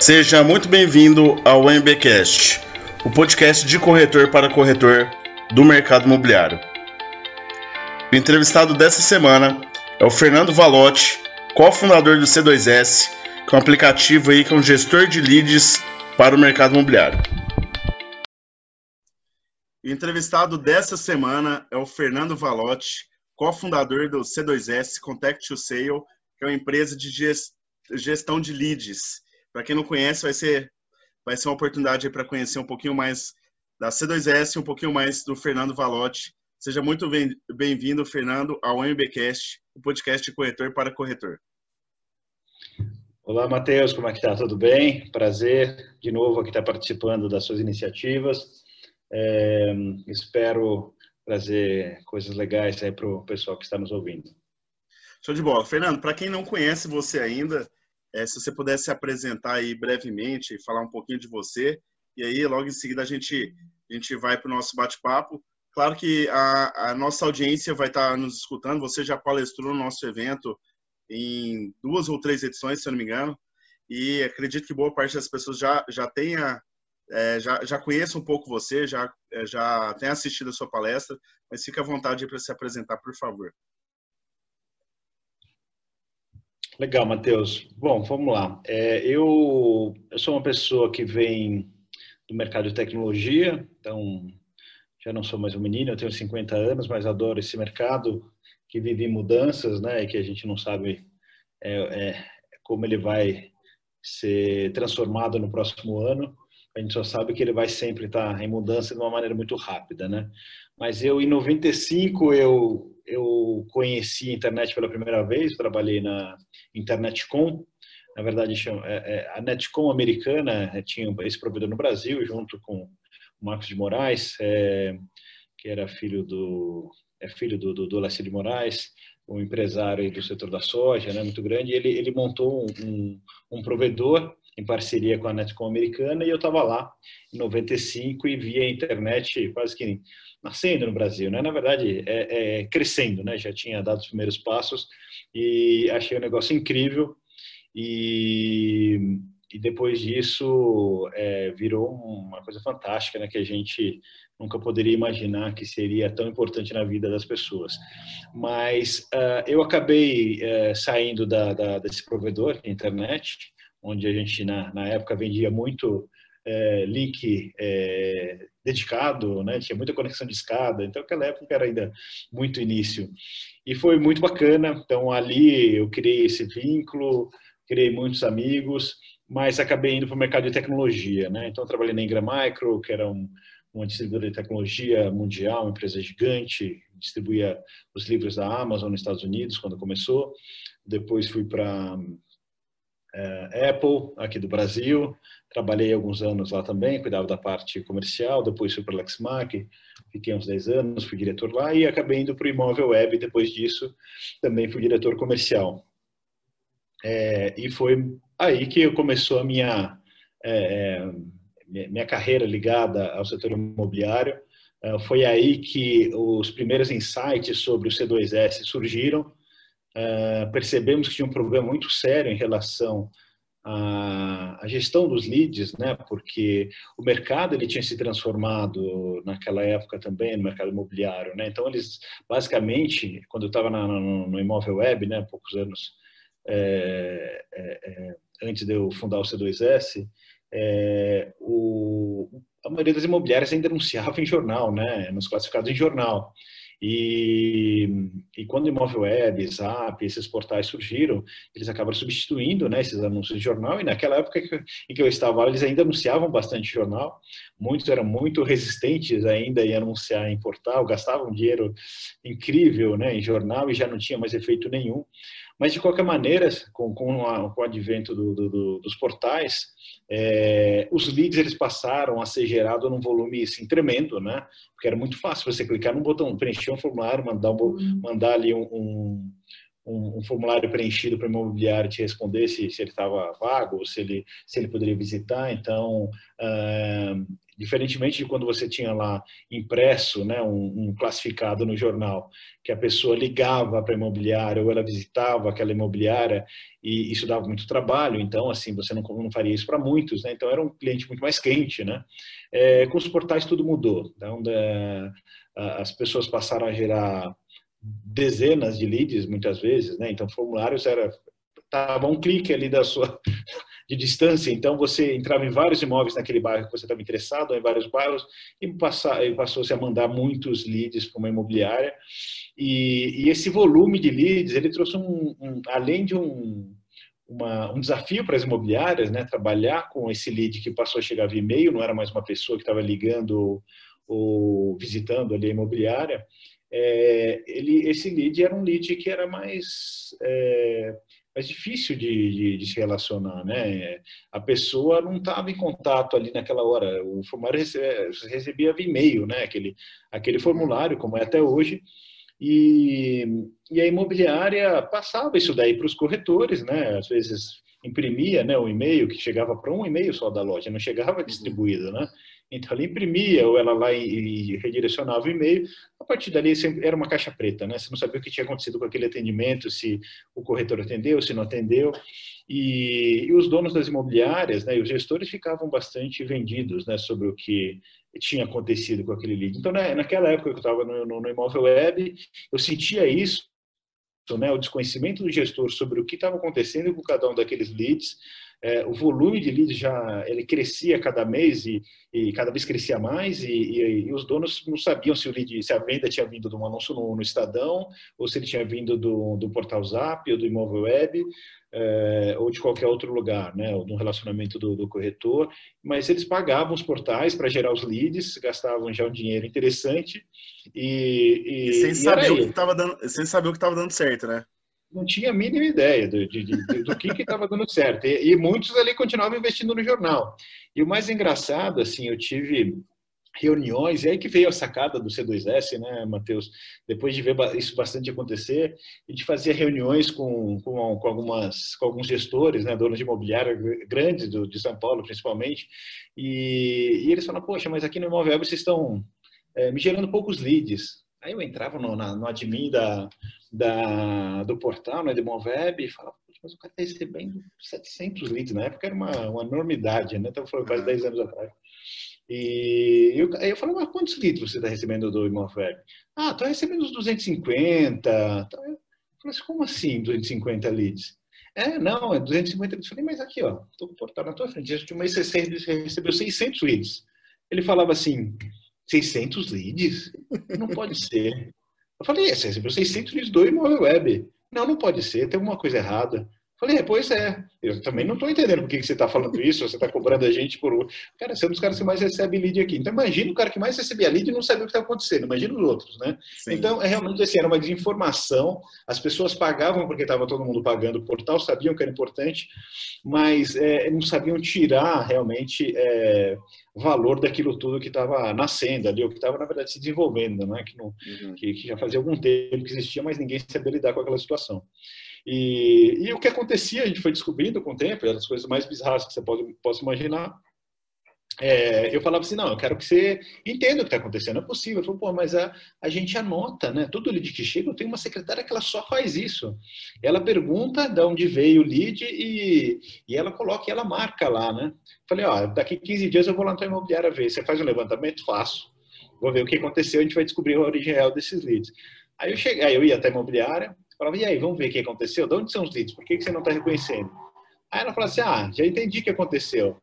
Seja muito bem-vindo ao MBcast, o podcast de corretor para corretor do mercado imobiliário. O entrevistado dessa semana é o Fernando Valotti, cofundador do C2S, que é um aplicativo aí que é um gestor de leads para o mercado imobiliário. O entrevistado dessa semana é o Fernando Valotti, cofundador do C2S Contact to Sale, que é uma empresa de gestão de leads para quem não conhece, vai ser, vai ser uma oportunidade para conhecer um pouquinho mais da C2S, um pouquinho mais do Fernando Valotti. Seja muito bem-vindo, Fernando, ao MBcast, o podcast corretor para corretor. Olá, Matheus, como é que está? Tudo bem? Prazer de novo aqui estar participando das suas iniciativas. É, espero trazer coisas legais aí para o pessoal que está nos ouvindo. Show de bola. Fernando, para quem não conhece você ainda, é, se você pudesse se apresentar aí brevemente, falar um pouquinho de você, e aí logo em seguida a gente, a gente vai para o nosso bate-papo. Claro que a, a, nossa audiência vai estar nos escutando, você já palestrou no nosso evento em duas ou três edições, se eu não me engano, e acredito que boa parte das pessoas já, já tenha, é, já, já conheça um pouco você, já, é, já tenha assistido a sua palestra, mas fique à vontade para se apresentar, por favor. Legal, Matheus. Bom, vamos lá. É, eu, eu sou uma pessoa que vem do mercado de tecnologia, então já não sou mais um menino, eu tenho 50 anos, mas adoro esse mercado que vive mudanças, né, e que a gente não sabe é, é, como ele vai ser transformado no próximo ano. A gente só sabe que ele vai sempre estar em mudança de uma maneira muito rápida, né? Mas eu, em 95, eu eu conheci a internet pela primeira vez, trabalhei na Internetcom, na verdade é, é, a Netcom americana é, tinha esse provedor no Brasil, junto com o Marcos de Moraes, é, que era filho do é filho do, do, do de Moraes, um empresário do setor da soja, né, muito grande, ele, ele montou um, um, um provedor em parceria com a Netcom americana e eu estava lá em 95 e via a internet quase que nascendo no Brasil, né? Na verdade, é, é, crescendo, né? Já tinha dado os primeiros passos e achei o um negócio incrível e, e depois disso é, virou uma coisa fantástica, né? Que a gente nunca poderia imaginar que seria tão importante na vida das pessoas. Mas uh, eu acabei uh, saindo da, da, desse provedor de internet, onde a gente na, na época vendia muito é, link é, dedicado, né? tinha muita conexão de escada, então aquela época era ainda muito início. E foi muito bacana, então ali eu criei esse vínculo, criei muitos amigos, mas acabei indo para o mercado de tecnologia. Né? Então trabalhei na Ingram Micro, que era um, uma distribuidora de tecnologia mundial, uma empresa gigante, distribuía os livros da Amazon nos Estados Unidos quando começou. Depois fui para é, Apple, aqui do Brasil. Trabalhei alguns anos lá também, cuidava da parte comercial. Depois fui para Lexmark, fiquei uns 10 anos, fui diretor lá e acabei indo para o Imóvel Web. Depois disso, também fui diretor comercial. É, e foi aí que começou a minha, é, é, minha carreira ligada ao setor imobiliário. É, foi aí que os primeiros insights sobre o C2S surgiram percebemos que tinha um problema muito sério em relação à, gestão dos leads, né? Porque o mercado ele tinha se transformado naquela época também no mercado imobiliário, né? Então eles basicamente, quando eu estava no, imóvel web, né? Poucos anos é, é, antes de eu fundar o C2S, é, o, a maioria das imobiliárias ainda anunciava em jornal, né? Nos classificados em jornal. E, e quando o Imóvel Web, Zap, esses portais surgiram, eles acabaram substituindo né, esses anúncios de jornal. E naquela época em que eu estava lá, eles ainda anunciavam bastante jornal. Muitos eram muito resistentes ainda em anunciar em portal, gastavam dinheiro incrível né, em jornal e já não tinha mais efeito nenhum. Mas, de qualquer maneira, com, com, a, com o advento do, do, dos portais, é, os leads eles passaram a ser gerados num volume assim, tremendo, né? Porque era muito fácil você clicar num botão, preencher um formulário, mandar, um, mandar ali um, um, um, um formulário preenchido para o imobiliário te responder se, se ele estava vago, se ele, se ele poderia visitar. Então, uh, diferentemente de quando você tinha lá impresso né, um, um, classificado no jornal, que a pessoa ligava para a imobiliária ou ela visitava aquela imobiliária e isso dava muito trabalho, então assim você não, não faria isso para muitos, né? então era um cliente muito mais quente. Né? É, com os portais tudo mudou, então é, as pessoas passaram a gerar dezenas de leads muitas vezes, né? Então formulários era tava um clique ali da sua de distância, então você entrava em vários imóveis naquele bairro que você estava interessado, em vários bairros, e passou-se a mandar muitos leads para uma imobiliária. E, e, esse volume de leads, ele trouxe um, um além de um, uma, um desafio para as imobiliárias, né? Trabalhar com esse lead que passou a chegar via e-mail, não era mais uma pessoa que estava ligando ou visitando ali a imobiliária, é, ele, esse lead era um lead que era mais, é, mais difícil de, de, de, se relacionar, né? A pessoa não estava em contato ali naquela hora. O formulário recebia, recebia via e-mail, né? Aquele, aquele formulário, como é até hoje. E, e a imobiliária passava isso daí para os corretores, né? Às vezes imprimia né, o e-mail que chegava para um e-mail só da loja, não chegava distribuído, né? Então ela imprimia ou ela lá e, redirecionava o e-mail. A partir dali era uma caixa preta, né? Você não sabia o que tinha acontecido com aquele atendimento, se o corretor atendeu, se não atendeu. E, e os donos das imobiliárias, né, e os gestores ficavam bastante vendidos, né, sobre o que tinha acontecido com aquele lead. Então, né, naquela época que eu estava no, no, no imóvel web, eu sentia isso né, o desconhecimento do gestor sobre o que estava acontecendo com cada um daqueles leads, é, o volume de leads já ele crescia cada mês e, e cada vez crescia mais e, e, e, os donos não sabiam se o lead, se a venda tinha vindo de um anúncio no, no Estadão ou se ele tinha vindo do, do portal Zap ou do imóvel web é, ou de qualquer outro lugar, né, ou do relacionamento do, do corretor, mas eles pagavam os portais para gerar os leads, gastavam já um dinheiro interessante e, sem saber o que estava dando, sem saber o que estava dando certo, né? Não tinha a mínima ideia do, de, de, do que estava dando certo. E, e, muitos ali continuavam investindo no jornal. E o mais engraçado, assim, eu tive reuniões, e aí que veio a sacada do C2S, né, Matheus? Depois de ver isso bastante acontecer, a gente fazia reuniões com, com, com algumas, com alguns gestores, né, donos de imobiliária grandes do, de São Paulo, principalmente, e, e eles falaram, poxa, mas aqui no Imóvel vocês estão é, me gerando poucos leads. Aí eu entrava no, na, no admin da, da, do portal, né, de Moveb, e falava, mas o cara está recebendo 700 leads. Na época era uma, uma enormidade, né? Estava falando quase 10 anos atrás. E eu, aí eu falei, mas quantos leads você está recebendo do Imofeb? Ah, estou recebendo uns 250. Eu falei assim, como assim 250 leads? É, não, é 250 leads. Eu falei, mas aqui, ó, estou com o portal na tua frente. Esse último mês você recebeu 600 leads. Ele falava assim, 600 leads? Não pode ser. Eu falei, é, você recebeu 600 leads do web. Não, não pode ser, tem alguma coisa errada. Falei, é, pois é. Eu também não estou entendendo por que, que você está falando isso, você está cobrando a gente por. Cara, você é um dos caras que mais recebe lead aqui. Então, imagina o cara que mais recebia lead e não sabia o que está acontecendo. Imagina os outros, né? Sim. Então, é realmente assim, era uma desinformação. As pessoas pagavam porque estava todo mundo pagando o portal, sabiam que era importante, mas é, não sabiam tirar realmente é, valor daquilo tudo que estava nascendo ali, ou que estava, na verdade, se desenvolvendo, né? Que, não, uhum. que, que já fazia algum tempo que existia, mas ninguém sabia lidar com aquela situação. E, e o que acontecia, a gente foi descobrindo com o tempo, as coisas mais bizarras que você pode, possa imaginar. É, eu falava assim, não, eu quero que você entenda o que está acontecendo, é possível. Eu falei, pô, mas a, a gente anota, né? Todo lead que chega, eu tenho uma secretária que ela só faz isso. Ela pergunta de onde veio o lead e, e ela coloca e ela marca lá, né? Falei, ó, daqui 15 dias eu vou lá na tua imobiliária ver. Você faz um levantamento? Faço. Vou ver o que aconteceu, a gente vai descobrir a origem real desses leads. Aí eu cheguei, aí eu ia até a imobiliária, Falava, e aí, vamos ver o que aconteceu? De onde são os leads? Por que, que você não está reconhecendo? Aí ela falou assim, ah, já entendi o que aconteceu.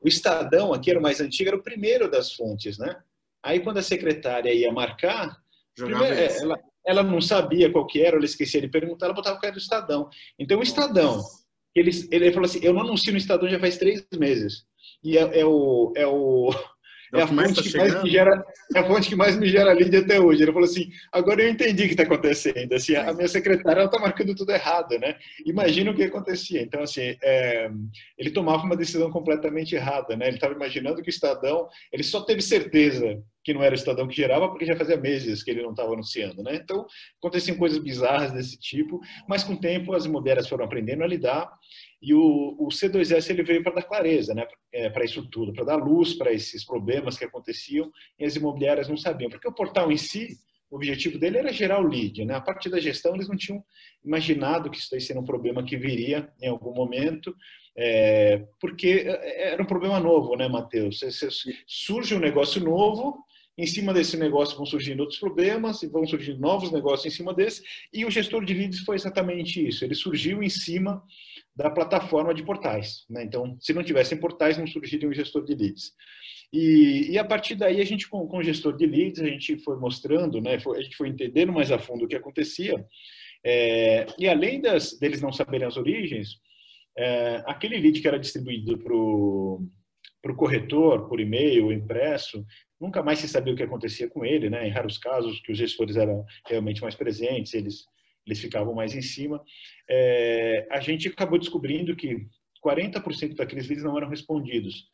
O Estadão, aqui era o mais antigo, era o primeiro das fontes, né? Aí quando a secretária ia marcar, primeiro, ela, ela não sabia qual que era, ela esquecia de perguntar, ela botava o cara do Estadão. Então o Estadão, ele, ele falou assim, eu não anuncio no Estadão já faz três meses. E é, é o, é o é, a fonte tá que mais me gera, é a fonte que mais me gera lead até hoje. Ele falou assim: agora eu entendi o que está acontecendo. Assim, a minha secretária está marcando tudo errado, né? Imagina o que acontecia. Então, assim, é, ele tomava uma decisão completamente errada, né? Ele estava imaginando que o Estadão, ele só teve certeza que não era o Estadão que gerava, porque já fazia meses que ele não estava anunciando, né? Então, aconteciam coisas bizarras desse tipo, mas com o tempo as imobiliárias foram aprendendo a lidar e o, o C2S ele veio para dar clareza, né? É, para isso tudo, para dar luz para esses problemas que aconteciam e as imobiliárias não sabiam, porque o portal em si, o objetivo dele era gerar o lead, né? A partir da gestão eles não tinham imaginado que isso daí seria um problema que viria em algum momento, é, porque é, era um problema novo, né, Matheus? Surge um negócio novo em cima desse negócio vão surgindo outros problemas e vão surgindo novos negócios em cima desse. E o gestor de leads foi exatamente isso. Ele surgiu em cima da plataforma de portais. Né? Então, se não tivessem portais, não surgiria um gestor de leads. E, e a partir daí, a gente, com, com o gestor de leads, a gente foi mostrando, né? Foi, a gente foi entendendo mais a fundo o que acontecia. É, e além das, deles não saberem as origens, é, aquele lead que era distribuído para o corretor, por e-mail impresso, nunca mais se sabia o que acontecia com ele, né? Em raros casos que os gestores eram realmente mais presentes, eles eles ficavam mais em cima. É, a gente acabou descobrindo que 40% daqueles leads não eram respondidos.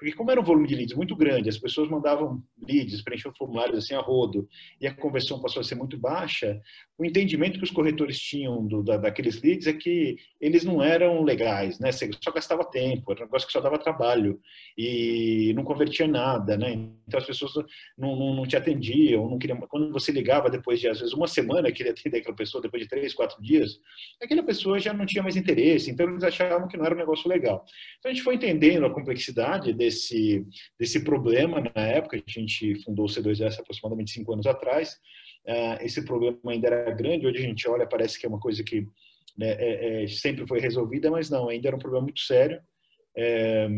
Porque como era um volume de leads muito grande, as pessoas mandavam leads, preenchiam formulários assim a rodo, e a conversão passou a ser muito baixa, o entendimento que os corretores tinham do, da, daqueles leads é que eles não eram legais, né? Você só gastava tempo, era um negócio que só dava trabalho e não convertia nada, né? Então as pessoas não, não, não te atendiam, não queriam. Quando você ligava depois de às vezes uma semana, queria atender aquela pessoa depois de três, quatro dias, aquela pessoa já não tinha mais interesse, então eles achavam que não era um negócio legal. Então a gente foi entendendo a complexidade desse, desse problema na época. A gente fundou o C2S aproximadamente cinco anos atrás. Uh, esse problema ainda era grande. Hoje a gente olha, parece que é uma coisa que né, é, é, sempre foi resolvida, mas não, ainda era um problema muito sério. É,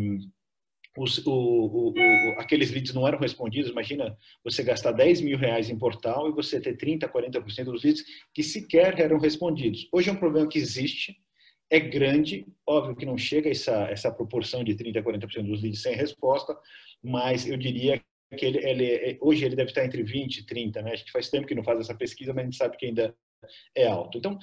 os, o, o, o, aqueles leads não eram respondidos. Imagina você gastar 10 mil reais em portal e você ter 30%, 40% dos leads que sequer eram respondidos. Hoje é um problema que existe, é grande, óbvio que não chega essa, essa proporção de 30% a 40% dos leads sem resposta, mas eu diria que ele, ele, hoje ele deve estar entre 20% e 30%, né? A gente faz tempo que não faz essa pesquisa, mas a gente sabe que ainda é alto. Então,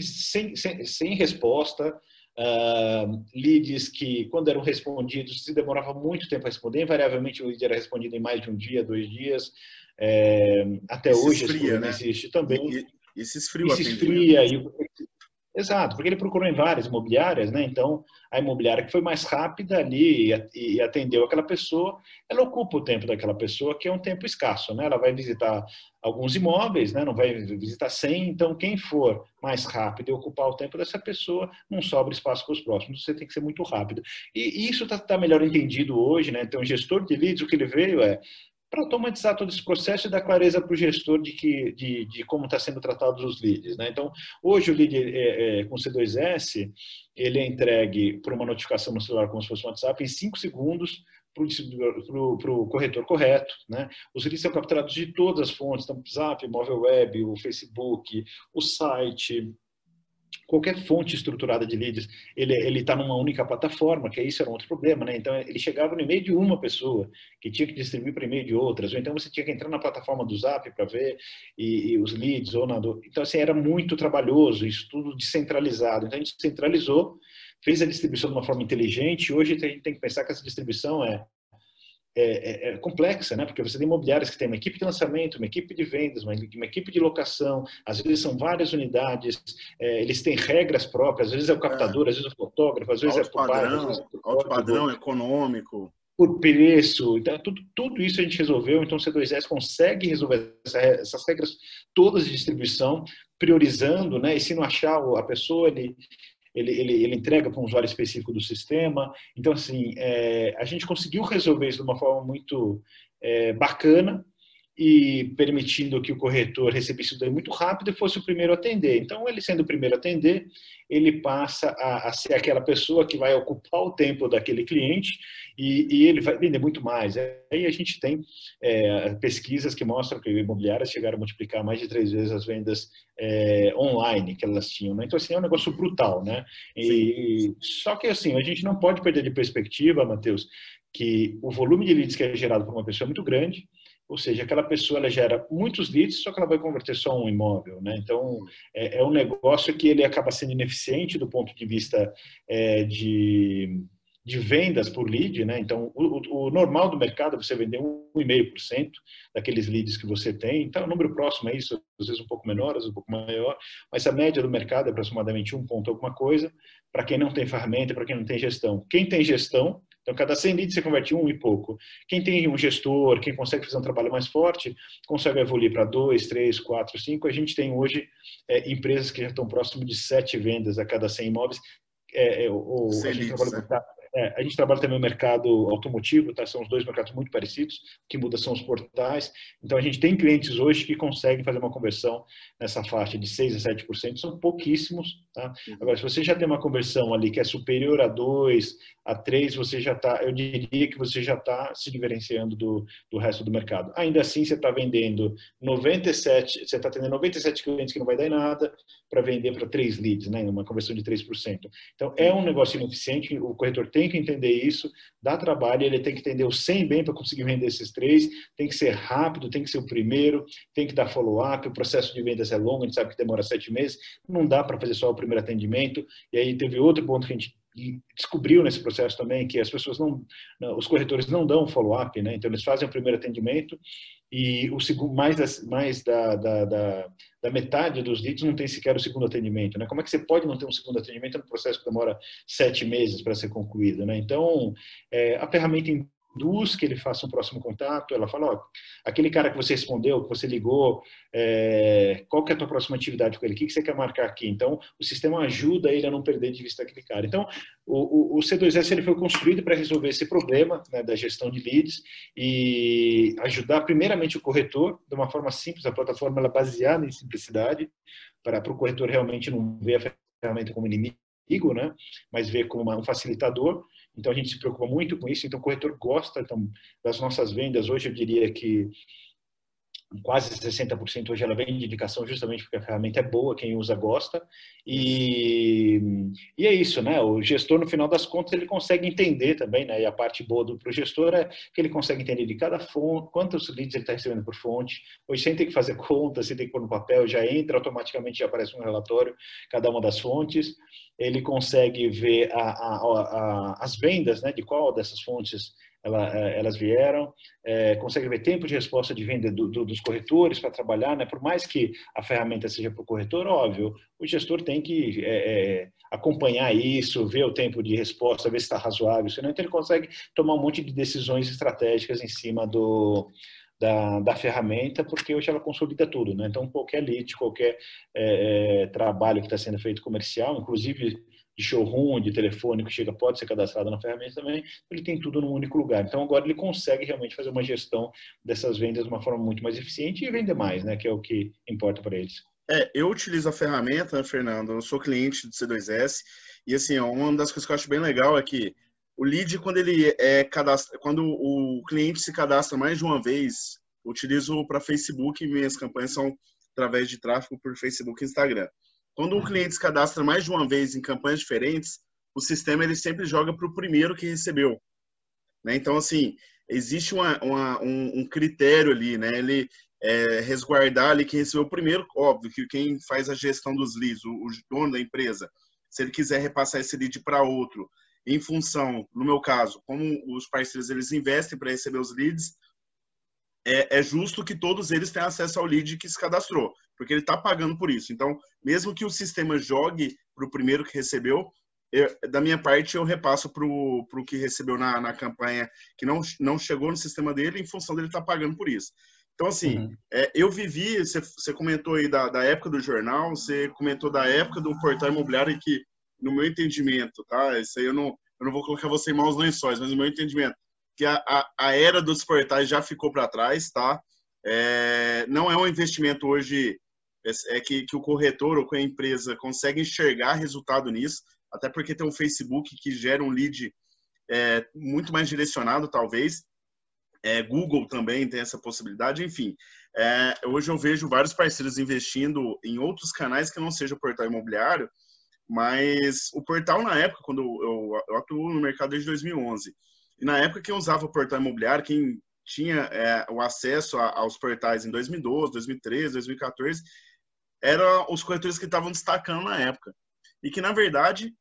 sem, sem, sem resposta, uh, leads que, quando eram respondidos, se demorava muito tempo a responder, invariavelmente o lead era respondido em mais de um dia, dois dias, é, até hoje esfria, né? existe também. E, e se esfria, e se esfria e, Exato, porque ele procurou em várias imobiliárias, né? Então, a imobiliária que foi mais rápida ali e atendeu aquela pessoa, ela ocupa o tempo daquela pessoa, que é um tempo escasso, né? Ela vai visitar alguns imóveis, né? Não vai visitar 100, então quem for mais rápido e ocupar o tempo dessa pessoa, não sobra espaço para os próximos, você tem que ser muito rápido. E isso está tá melhor entendido hoje, né? Então, o gestor de leads, o que ele veio é, para automatizar todo esse processo e dar clareza para o gestor de, que, de, de como está sendo tratados os leads. Né? Então, hoje o lead é, é, com C2S, ele é entregue por uma notificação no celular como se fosse um WhatsApp em 5 segundos para o corretor correto. Né? Os leads são capturados de todas as fontes, então, Zap, Móvel Web, o Facebook, o site, qualquer fonte estruturada de leads, ele ele está numa única plataforma, que isso era um outro problema, né? Então ele chegava no e-mail de uma pessoa que tinha que distribuir para e-mail de outras, ou então você tinha que entrar na plataforma do Zap para ver e, e, os leads ou na do... então assim era muito trabalhoso, isso tudo descentralizado. Então a gente centralizou, fez a distribuição de uma forma inteligente. Hoje a gente tem que pensar que essa distribuição é é, é, é, complexa, né? Porque você tem imobiliárias que tem uma equipe de lançamento, uma equipe de vendas, uma, uma equipe de locação, às vezes são várias unidades, é, eles têm regras próprias, às vezes é o captador, às vezes é o fotógrafo, às vezes alto é o padrão, pai, é alto padrão econômico. Por preço, então tudo, tudo isso a gente resolveu, então o C2S consegue resolver essa, essas regras todas de distribuição, priorizando, né? E se não achar a pessoa, ele, ele, ele, ele entrega para um usuário específico do sistema. Então, assim, é, a gente conseguiu resolver isso de uma forma muito é, bacana e permitindo que o corretor recebesse tudo muito rápido e fosse o primeiro a atender. Então, ele sendo o primeiro a atender, ele passa a, a ser aquela pessoa que vai ocupar o tempo daquele cliente e, e ele vai vender muito mais. Aí a gente tem é, pesquisas que mostram que imobiliárias chegaram a multiplicar mais de três vezes as vendas é, online que elas tinham. Né? Então, assim, é um negócio brutal, né? E, só que, assim, a gente não pode perder de perspectiva, Matheus, que o volume de leads que é gerado por uma pessoa é muito grande, ou seja, aquela pessoa ela gera muitos leads, só que ela vai converter só um imóvel, né? Então é, é um negócio que ele acaba sendo ineficiente do ponto de vista é, de de vendas por lead, né? Então, o, o, normal do mercado é você vender 1,5% daqueles leads que você tem. Então, o número próximo é isso, às vezes um pouco menor, às vezes um pouco maior, mas a média do mercado é aproximadamente um ponto alguma coisa, para quem não tem ferramenta, para quem não tem gestão. Quem tem gestão, então cada 100 leads você converte um e pouco. Quem tem um gestor, quem consegue fazer um trabalho mais forte, consegue evoluir para 2, 3, 4, 5. A gente tem hoje é, empresas que já estão próximo de 7 vendas a cada 100 imóveis. É, é, o, a gente leads, trabalha né? É, a gente trabalha também no mercado automotivo, tá? são os dois mercados muito parecidos, o que muda são os portais. Então, a gente tem clientes hoje que conseguem fazer uma conversão nessa faixa de 6% a 7%, são pouquíssimos. Tá? Uhum. Agora, se você já tem uma conversão ali que é superior a 2, a 3, você já está, eu diria que você já está se diferenciando do, do resto do mercado. Ainda assim, você está vendendo 97, você está tendo 97 clientes que não vai dar em nada para vender para 3 leads, né? uma conversão de 3%. Então, é um negócio ineficiente, o corretor tem que entender isso, dá trabalho, ele tem que entender o 100 bem para conseguir vender esses três, tem que ser rápido, tem que ser o primeiro, tem que dar follow-up, o processo de vendas é longo, a gente sabe que demora sete meses, não dá para fazer só o primeiro atendimento, e aí teve outro ponto que a gente descobriu nesse processo também que as pessoas não, os corretores não dão follow-up, né? Então eles fazem o primeiro atendimento e o segundo mais da, mais da, da, da, metade dos leads não tem sequer o segundo atendimento, né? Como é que você pode não ter um segundo atendimento no processo que demora sete meses para ser concluído, né? Então é, a ferramenta induz que ele faça um próximo contato, ela fala, ó, aquele cara que você respondeu, que você ligou, é, qual que é a tua próxima atividade com ele, o que, que você quer marcar aqui? Então, o sistema ajuda ele a não perder de vista aquele cara. Então, o, o, o C2S ele foi construído para resolver esse problema né, da gestão de leads e ajudar primeiramente o corretor de uma forma simples, a plataforma ela é baseada em simplicidade, para o corretor realmente não ver a ferramenta como inimigo, né, mas ver como uma, um facilitador, então a gente se preocupa muito com isso. Então o corretor gosta então, das nossas vendas. Hoje eu diria que quase 60% hoje ela vem de indicação justamente porque a ferramenta é boa, quem usa gosta. E, e é isso, né? O gestor, no final das contas, ele consegue entender também, né? E a parte boa do pro gestor é que ele consegue entender de cada fonte, quantos leads ele está recebendo por fonte. Hoje, sem ter que fazer conta, sem ter que pôr no papel, já entra automaticamente, já aparece um relatório, cada uma das fontes. Ele consegue ver a, a, a, as vendas, né? De qual dessas fontes ela, é, elas vieram, é, consegue ver tempo de resposta de venda do, do, dos corretores para trabalhar, né? por mais que a ferramenta seja para o corretor, óbvio, o gestor tem que é, é, acompanhar isso, ver o tempo de resposta, ver se está razoável, senão então ele consegue tomar um monte de decisões estratégicas em cima do, da, da, ferramenta, porque hoje ela consolida tudo, né? Então, qualquer lead, qualquer é, é, trabalho que está sendo feito comercial, inclusive de showroom, de telefone que chega, pode ser cadastrado na ferramenta também, ele tem tudo num único lugar. Então agora ele consegue realmente fazer uma gestão dessas vendas de uma forma muito mais eficiente e vender mais, né? Que é o que importa para eles. É, eu utilizo a ferramenta, né, Fernando, eu sou cliente do C2S e assim, uma das coisas que eu acho bem legal é que o lead, quando ele é cadastra, quando o cliente se cadastra mais de uma vez, utilizo para Facebook, minhas campanhas são através de tráfego por Facebook e Instagram. Quando um cliente se cadastra mais de uma vez em campanhas diferentes, o sistema ele sempre joga para o primeiro que recebeu. Né? Então, assim, existe uma, uma, um, um, critério ali, né? Ele é, resguardar ali quem recebeu primeiro, óbvio que quem faz a gestão dos leads, o, o dono da empresa, se ele quiser repassar esse lead para outro, em função, no meu caso, como os parceiros eles investem para receber os leads, é, é, justo que todos eles tenham acesso ao lead que se cadastrou, porque ele está pagando por isso. Então, mesmo que o sistema jogue para o primeiro que recebeu, eu, da minha parte, eu repasso para o que recebeu na, na campanha que não, não chegou no sistema dele, em função dele estar tá pagando por isso. Então, assim, uhum. é, eu vivi, você, você comentou aí da, da época do jornal, você comentou da época do portal imobiliário que, no meu entendimento, tá? Isso aí eu não, eu não vou colocar você em maus lençóis, mas no meu entendimento, que a, a, a era dos portais já ficou para trás, tá? É, não é um investimento hoje é, é que, que o corretor ou que a empresa consegue enxergar resultado nisso, até porque tem um Facebook que gera um lead é, muito mais direcionado, talvez. É, Google também tem essa possibilidade, enfim. É, hoje eu vejo vários parceiros investindo em outros canais que não seja o portal imobiliário, mas o portal na época, quando eu, eu atuo no mercado desde 2011, E na época, quem usava o portal imobiliário, quem tinha é, o acesso a, aos portais em 2012, 2013, 2014, eram os corretores que estavam destacando na época. E que, na verdade,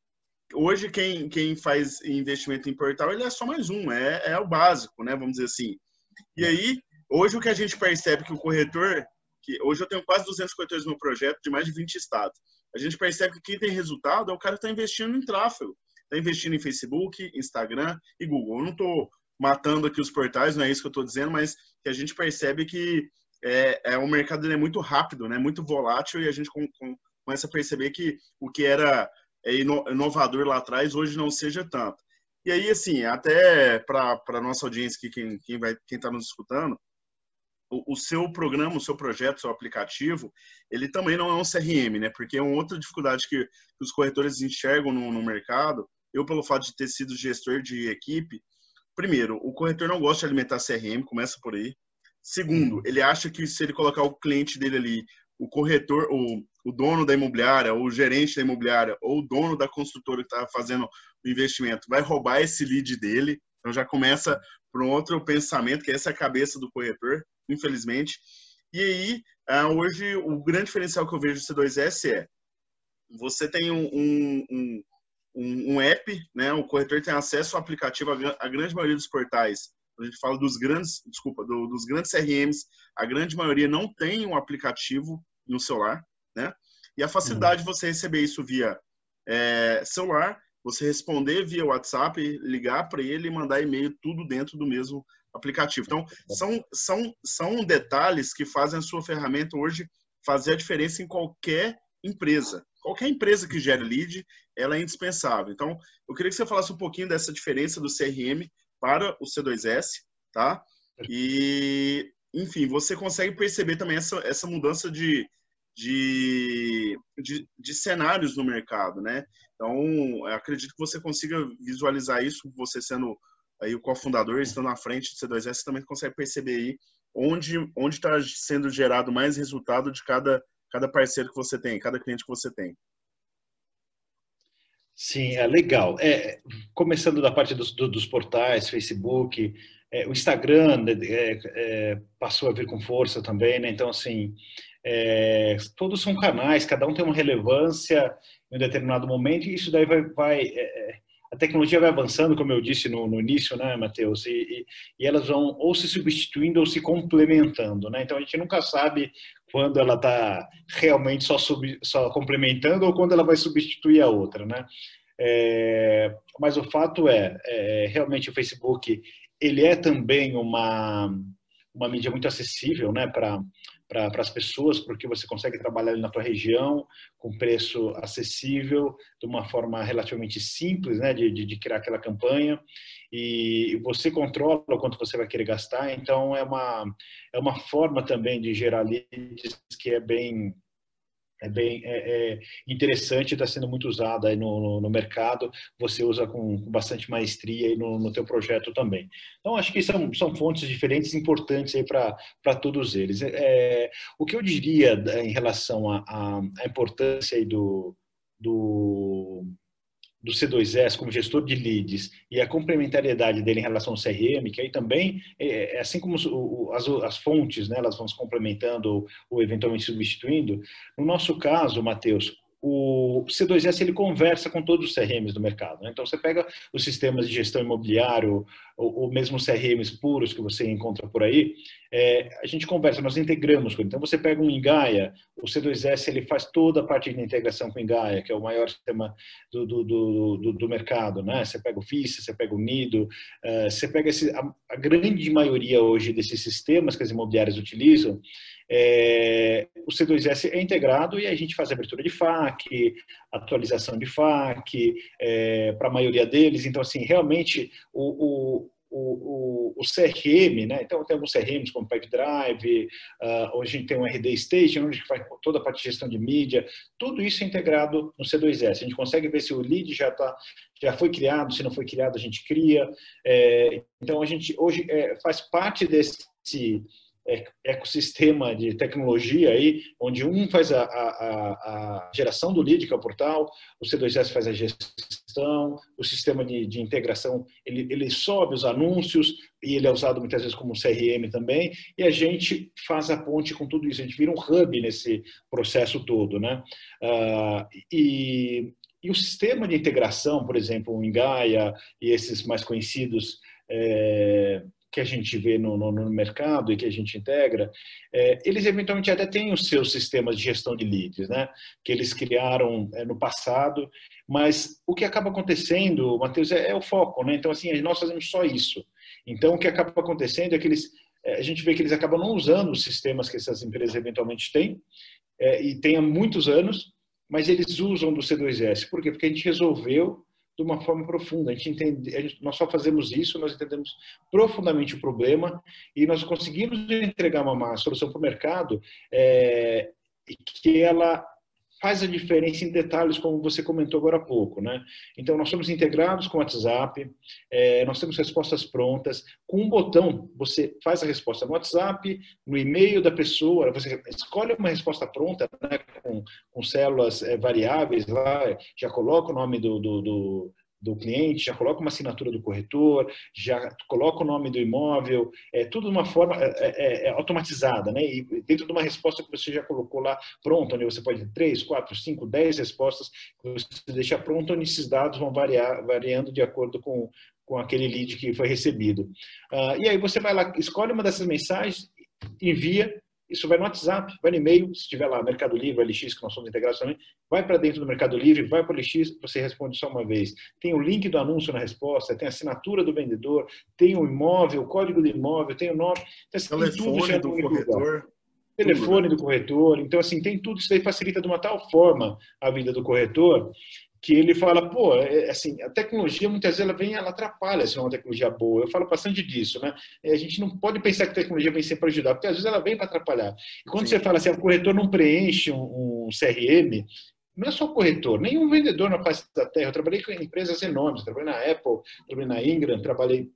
hoje quem, quem faz investimento em portal, ele é só mais um, é, é o básico, né? Vamos dizer assim. E aí, hoje o que a gente percebe que o corretor, que hoje eu tenho quase 200 corretores no meu projeto, de mais de 20 estados. A gente percebe que quem tem resultado é o cara que está investindo em tráfego. Está investindo em Facebook, Instagram e Google. Eu não estou matando aqui os portais, não é isso que eu estou dizendo, mas que a gente percebe que é, é o mercado é muito rápido, né? muito volátil, e a gente com, com, começa a perceber que o que era é, inovador lá atrás hoje não seja tanto. E aí, assim, até para a nossa audiência aqui, quem, quem vai quem está nos escutando, o, o, seu programa, o seu projeto, o seu aplicativo, ele também não é um CRM, né? Porque é uma outra dificuldade que, que os corretores enxergam no, no mercado. Eu, pelo fato de ter sido gestor de equipe, primeiro, o corretor não gosta de alimentar CRM, começa por aí. Segundo, uhum. ele acha que se ele colocar o cliente dele ali, o corretor, o, o dono da imobiliária, ou o gerente da imobiliária, ou o dono da construtora que está fazendo o investimento, vai roubar esse lead dele. Então já começa para um outro pensamento, que é essa cabeça do corretor, infelizmente. E aí, ah, hoje, o grande diferencial que eu vejo do C2S é você tem um, um, um, um app, né? o corretor tem acesso ao aplicativo, a, grande maioria dos portais, a gente fala dos grandes, desculpa, do, dos grandes CRMs, a grande maioria não tem um aplicativo no celular, né? E a facilidade uhum. de você receber isso via é, celular, você responder via WhatsApp, ligar para ele e mandar e-mail, tudo dentro do mesmo aplicativo. Então, são, são, são detalhes que fazem a sua ferramenta hoje fazer a diferença em qualquer empresa. Qualquer empresa que gere lead, ela é indispensável. Então, eu queria que você falasse um pouquinho dessa diferença do CRM para o C2S, tá? E, enfim, você consegue perceber também essa, essa mudança de, de, de, de cenários no mercado, né? Então, acredito que você consiga visualizar isso, você sendo aí o cofundador, estando na frente do C2S, você também consegue perceber aí onde onde está sendo gerado mais resultado de cada cada parceiro que você tem, cada cliente que você tem. Sim, é legal. É, começando da parte dos, dos portais, Facebook, é, o Instagram né, é, é, passou a vir com força também, né? Então, assim, é, todos são canais, cada um tem uma relevância em um determinado momento e isso daí vai, vai é, a tecnologia vai avançando, como eu disse no, no início, né, Matheus, e, e, e, elas vão ou se substituindo ou se complementando, né? Então a gente nunca sabe quando ela está realmente só, sub, só complementando ou quando ela vai substituir a outra, né? É, mas o fato é, é, realmente o Facebook ele é também uma uma mídia muito acessível, né, para para as pessoas, porque você consegue trabalhar na tua região com preço acessível, de uma forma relativamente simples, né, de, de, de, criar aquela campanha, e você controla o quanto você vai querer gastar, então é uma, é uma forma também de gerar leads que é bem é bem é, é interessante, está sendo muito usada aí no, no, no, mercado, você usa com, com bastante maestria no, no teu projeto também. Então, acho que são, são fontes diferentes importantes para todos eles. É, o que eu diria em relação à importância do, do do C2S como gestor de leads e a complementariedade dele em relação ao CRM, que aí também, é, é assim como as, as fontes, né, elas vão se complementando ou, ou eventualmente substituindo. No nosso caso, Matheus, o C2S ele conversa com todos os CRMs do mercado. Né? Então, você pega os sistemas de gestão imobiliário, ou, ou mesmo CRMs puros que você encontra por aí, é, a gente conversa, nós integramos com ele. Então, você pega um Engaia, o C2S ele faz toda a parte de integração com o Engaia, que é o maior sistema do, do, do, do mercado. Né? Você pega o Vista, você pega o Nido, uh, você pega esse, a, a grande maioria hoje desses sistemas que as imobiliárias utilizam, é, o C2S é integrado e a gente faz abertura de FAQ, atualização de FAQ é, para a maioria deles. Então, assim, realmente o, o o, o, CRM, né? Então tem alguns CRMs como Pipedrive, uh, hoje a gente tem um RD Station, onde faz toda a parte de gestão de mídia, tudo isso é integrado no C2S. A gente consegue ver se o lead já tá, já foi criado, se não foi criado a gente cria. É, então a gente hoje é, faz parte desse ecossistema de tecnologia aí, onde um faz a, a, a geração do lead, que é o portal, o C2S faz a gestão, o sistema de, de integração, ele, ele sobe os anúncios e ele é usado muitas vezes como CRM também, e a gente faz a ponte com tudo isso, a gente vira um hub nesse processo todo, né? Uh, e, e o sistema de integração, por exemplo, o Engaia e esses mais conhecidos é, que a gente vê no, no, no, mercado e que a gente integra, é, eles eventualmente até têm os seus sistemas de gestão de leads, né? Que eles criaram é, no passado, mas o que acaba acontecendo, Matheus, é, é, o foco, né? Então, assim, nós fazemos só isso. Então, o que acaba acontecendo é que eles, é, a gente vê que eles acabam não usando os sistemas que essas empresas eventualmente têm, é, e têm há muitos anos, mas eles usam do C2S. Por quê? Porque a gente resolveu de uma forma profunda. A gente entende, a gente, nós só fazemos isso, nós entendemos profundamente o problema e nós conseguimos entregar uma, uma solução para o mercado é, que ela faz a diferença em detalhes, como você comentou agora há pouco. Né? Então, nós somos integrados com o WhatsApp, é, nós temos respostas prontas. Com um botão, você faz a resposta no WhatsApp, no e-mail da pessoa, você escolhe uma resposta pronta, né, com, com células é, variáveis lá, já coloca o nome do, do, do do cliente, já coloca uma assinatura do corretor, já coloca o nome do imóvel, é tudo de uma forma é, é, é, automatizada, né? E dentro de uma resposta que você já colocou lá pronta, onde você pode ter três, quatro, cinco, dez respostas que você deixa pronto, onde esses dados vão variar, variando de acordo com, com aquele lead que foi recebido. Uh, e aí você vai lá, escolhe uma dessas mensagens, envia, isso vai no WhatsApp, vai no e-mail, se tiver lá Mercado Livre, LX, que nós somos integrados também, vai para dentro do Mercado Livre, vai para o LX, você responde só uma vez. Tem o link do anúncio na resposta, tem a assinatura do vendedor, tem o imóvel, o código do imóvel, tem o nome. Então, assim, Telefone do corretor. Telefone tudo, né? do corretor. Então, assim, tem tudo. Isso aí facilita de uma tal forma a vida do corretor que ele fala, pô, é, assim, a tecnologia muitas vezes ela vem, ela atrapalha se é uma tecnologia boa. Eu falo bastante disso, né? A gente não pode pensar que a tecnologia vem sempre para ajudar, porque às vezes ela vem para atrapalhar. E quando Sim. você fala assim, o corretor não preenche um, um, CRM, não é só o corretor, nenhum vendedor na face da terra. Eu trabalhei com empresas enormes, trabalhei na Apple, trabalhei na Ingram, trabalhei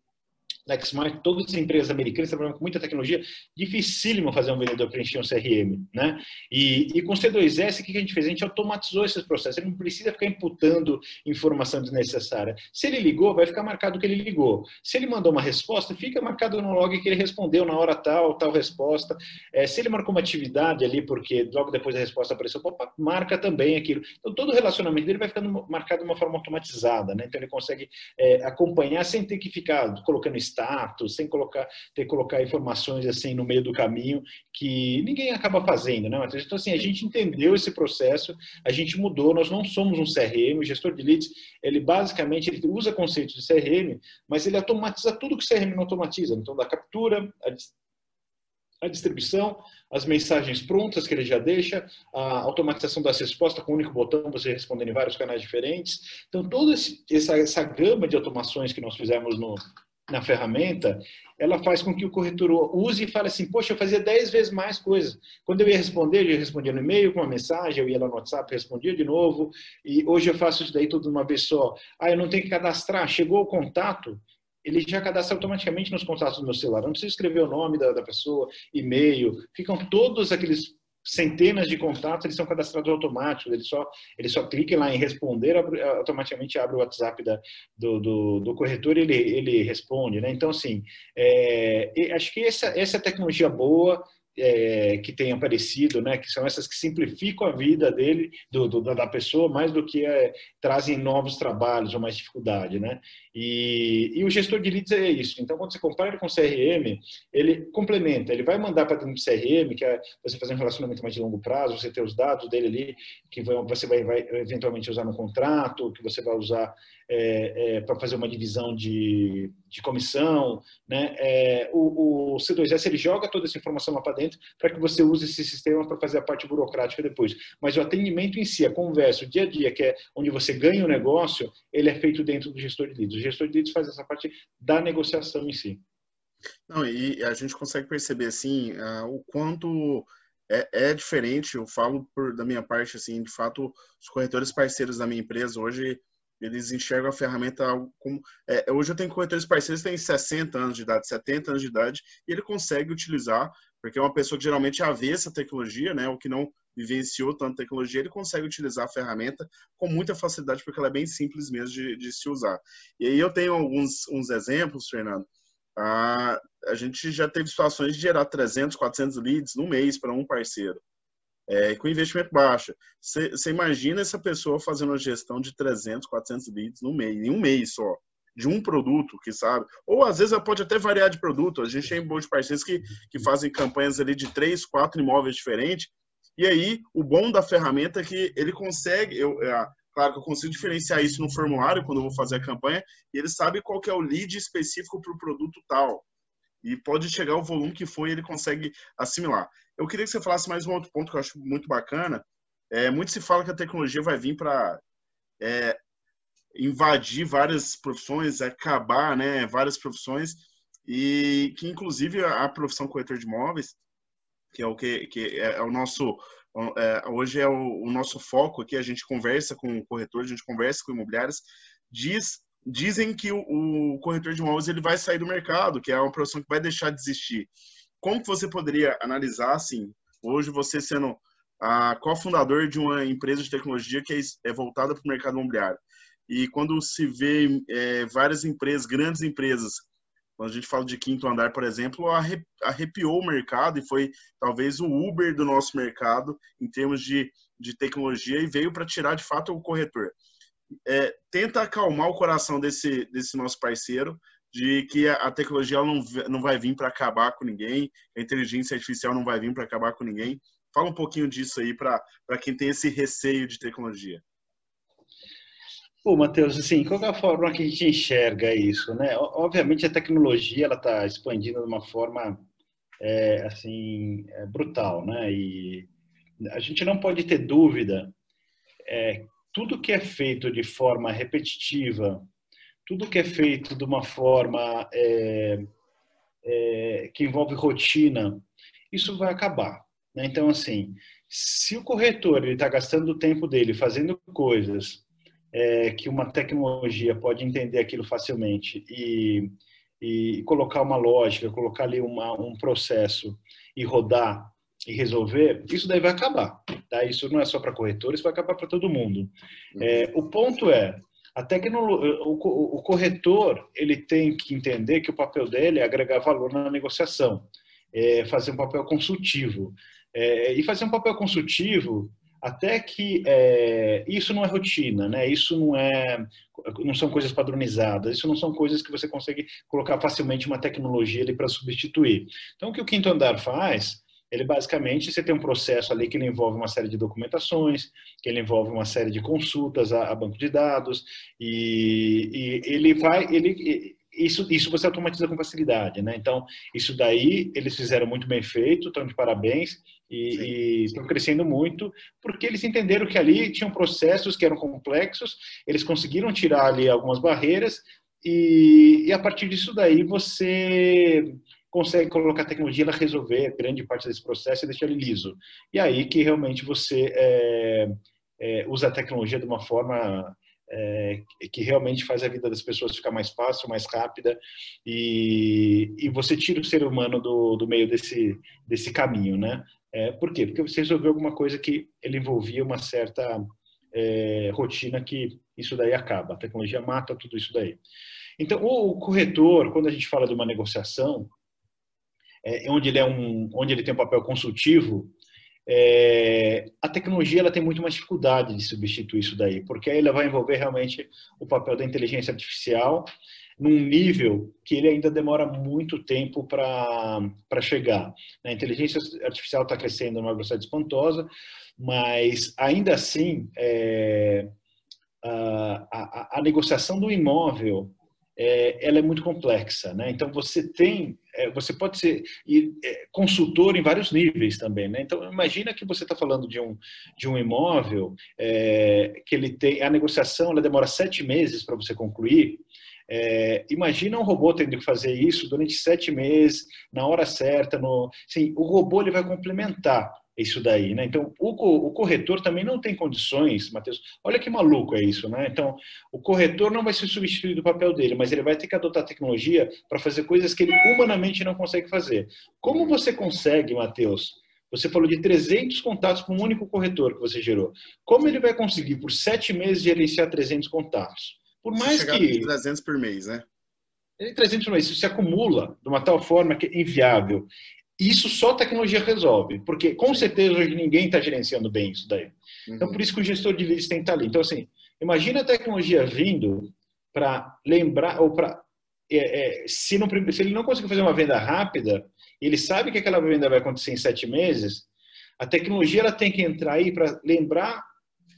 Lexmark, todas as empresas americanas trabalham com muita tecnologia, dificílimo fazer um vendedor preencher um CRM, né? E, e com o C2S, o que a gente fez? A gente automatizou esses processos, ele não precisa ficar imputando informação desnecessária. Se ele ligou, vai ficar marcado que ele ligou. Se ele mandou uma resposta, fica marcado no log que ele respondeu na hora tal, tal resposta. É, se ele marcou uma atividade ali, porque logo depois da resposta apareceu, opa, marca também aquilo. Então, todo o relacionamento dele vai ficando marcado de uma forma automatizada, né? Então, ele consegue é, acompanhar sem ter que ficar colocando status, sem colocar, ter que colocar informações assim no meio do caminho que ninguém acaba fazendo, né, Matheus? Então, assim, a gente entendeu esse processo, a gente mudou, nós não somos um CRM, o gestor de leads, ele basicamente ele usa conceitos de CRM, mas ele automatiza tudo que o CRM não automatiza. Então, da captura, a distribuição, as mensagens prontas que ele já deixa, a automatização das respostas com um único botão, você respondendo em vários canais diferentes. Então, toda essa, essa gama de automações que nós fizemos no, na ferramenta, ela faz com que o corretor use e fale assim, poxa, eu fazia 10 vezes mais coisas. Quando eu ia responder, eu respondia no e-mail com uma mensagem, eu ia lá no WhatsApp, respondia de novo, e hoje eu faço isso daí tudo de uma vez só. Ah, eu não tenho que cadastrar, chegou o contato, ele já cadastra automaticamente nos contatos do meu celular. Eu não preciso escrever o nome da, da pessoa, e-mail, ficam todos aqueles centenas de contatos, eles são cadastrados automáticos, ele só, ele só clica lá em responder, automaticamente abre o WhatsApp da, do, do, do corretor e ele, ele responde, né? Então, assim, é, acho que essa, essa tecnologia boa, é, que tem aparecido, né, que são essas que simplificam a vida dele, do, do da pessoa, mais do que é, trazem novos trabalhos ou mais dificuldade, né? E, e, o gestor de leads é isso. Então, quando você compara com o CRM, ele complementa, ele vai mandar para dentro do CRM, que é você fazer um relacionamento mais de longo prazo, você ter os dados dele ali, que você vai, vai eventualmente usar no contrato, que você vai usar é, é, para fazer uma divisão de, de comissão. Né? É, o, o, C2S ele joga toda essa informação lá para dentro para que você use esse sistema para fazer a parte burocrática depois. Mas o atendimento em si, a conversa, o dia a dia, que é onde você ganha o negócio, ele é feito dentro do gestor de leads. O gestor de leads faz essa parte da negociação em si. Não, e a gente consegue perceber assim uh, o quanto é, é, diferente. Eu falo por, da minha parte assim, de fato, os corretores parceiros da minha empresa hoje eles enxergam a ferramenta como. É, hoje eu tenho corretores parceiros que têm 60 anos de idade, 70 anos de idade, e ele consegue utilizar, porque é uma pessoa que geralmente é avessa a tecnologia, né, ou que não vivenciou tanto tecnologia, ele consegue utilizar a ferramenta com muita facilidade, porque ela é bem simples mesmo de, de se usar. E aí eu tenho alguns uns exemplos, Fernando. Ah, a gente já teve situações de gerar 300, 400 leads no mês para um parceiro é, com investimento baixo. Você imagina essa pessoa fazendo uma gestão de 300, 400 leads no mês, em um mês só, de um produto, que sabe? Ou às vezes ela pode até variar de produto. A gente tem bons parceiros que, que fazem campanhas ali de três, quatro imóveis diferentes. E aí, o bom da ferramenta é que ele consegue, eu, é, claro que eu consigo diferenciar isso no formulário quando eu vou fazer a campanha, e ele sabe qual que é o lead específico para o produto tal. E pode chegar o volume que for e ele consegue assimilar. Eu queria que você falasse mais um outro ponto que eu acho muito bacana. É, muito se fala que a tecnologia vai vir para é, invadir várias profissões, acabar né, várias profissões, e que inclusive a profissão corretor de imóveis, que é o que, que é, é o nosso é, hoje é o, o, nosso foco aqui, a gente conversa com o corretor, a gente conversa com imobiliários, diz, dizem que o, o corretor de imóveis ele vai sair do mercado, que é uma profissão que vai deixar de existir como que você poderia analisar, assim, hoje você sendo a cofundador de uma empresa de tecnologia que é, é voltada para o mercado imobiliário, e quando se vê é, várias empresas, grandes empresas, quando a gente fala de quinto andar, por exemplo, arrepiou o mercado e foi talvez o Uber do nosso mercado em termos de, de tecnologia e veio para tirar de fato o corretor. É, tenta acalmar o coração desse, desse nosso parceiro de que a tecnologia não, não vai vir para acabar com ninguém, a inteligência artificial não vai vir para acabar com ninguém. Fala um pouquinho disso aí para quem tem esse receio de tecnologia. Pô, Matheus, assim, qual é a forma que a gente enxerga isso, né? Obviamente a tecnologia ela está expandindo de uma forma é, assim é, brutal, né? E a gente não pode ter dúvida é, tudo que é feito de forma repetitiva tudo que é feito de uma forma é, é, que envolve rotina, isso vai acabar. Né? Então, assim, se o corretor está gastando o tempo dele fazendo coisas é, que uma tecnologia pode entender aquilo facilmente e, e colocar uma lógica, colocar ali uma, um processo e rodar e resolver, isso daí vai acabar. Tá? Isso não é só para corretores, vai acabar para todo mundo. É, o ponto é, a tecnologia, o, corretor ele tem que entender que o papel dele é agregar valor na negociação, é fazer um papel consultivo. É, e fazer um papel consultivo até que é, isso não é rotina, né? Isso não é, não são coisas padronizadas. Isso não são coisas que você consegue colocar facilmente uma tecnologia ali para substituir. Então, o que o quinto andar faz ele basicamente você tem um processo ali que envolve uma série de documentações, que ele envolve uma série de consultas a, a banco de dados e, e, ele vai, ele isso, isso você automatiza com facilidade, né? Então isso daí eles fizeram muito bem feito, estão de parabéns e, e estão crescendo muito porque eles entenderam que ali tinham processos que eram complexos, eles conseguiram tirar ali algumas barreiras e, e a partir disso daí você consegue colocar a tecnologia para resolver grande parte desse processo e deixar ele liso. E aí que realmente você é, é, usa a tecnologia de uma forma é, que realmente faz a vida das pessoas ficar mais fácil, mais rápida e, e você tira o ser humano do, do meio desse, desse caminho, né? É, por quê? Porque você resolveu alguma coisa que ele envolvia uma certa é, rotina que isso daí acaba. A tecnologia mata tudo isso daí. Então, o corretor, quando a gente fala de uma negociação, é, onde ele é um, onde ele tem um papel consultivo, é, a tecnologia ela tem muito mais dificuldade de substituir isso daí, porque aí ela vai envolver realmente o papel da inteligência artificial num nível que ele ainda demora muito tempo para chegar. A inteligência artificial está crescendo numa velocidade espantosa, mas ainda assim é, a, a, a negociação do imóvel é, ela é muito complexa, né? Então você tem, é, você pode ser é, consultor em vários níveis também, né? Então imagina que você está falando de um de um imóvel é, que ele tem a negociação, ela demora sete meses para você concluir. É, imagina um robô tendo que fazer isso durante sete meses, na hora certa. No, sim, o robô ele vai complementar isso daí, né? Então, o, corretor também não tem condições, Matheus. Olha que maluco é isso, né? Então, o corretor não vai ser substituído do papel dele, mas ele vai ter que adotar tecnologia para fazer coisas que ele humanamente não consegue fazer. Como você consegue, Matheus? Você falou de 300 contatos para um único corretor que você gerou. Como ele vai conseguir, por sete meses, gerenciar 300 contatos? Por mais que. 300 por mês, né? 300 por mês, isso se acumula de uma tal forma que é inviável. Isso só a tecnologia resolve, porque com certeza hoje ninguém está gerenciando bem isso daí. Então, por isso que o gestor de leads tem que estar tá ali. Então, assim, imagina a tecnologia vindo para lembrar, ou para. É, é, se, não, se ele não conseguir fazer uma venda rápida, ele sabe que aquela venda vai acontecer em sete meses, a tecnologia ela tem que entrar aí para lembrar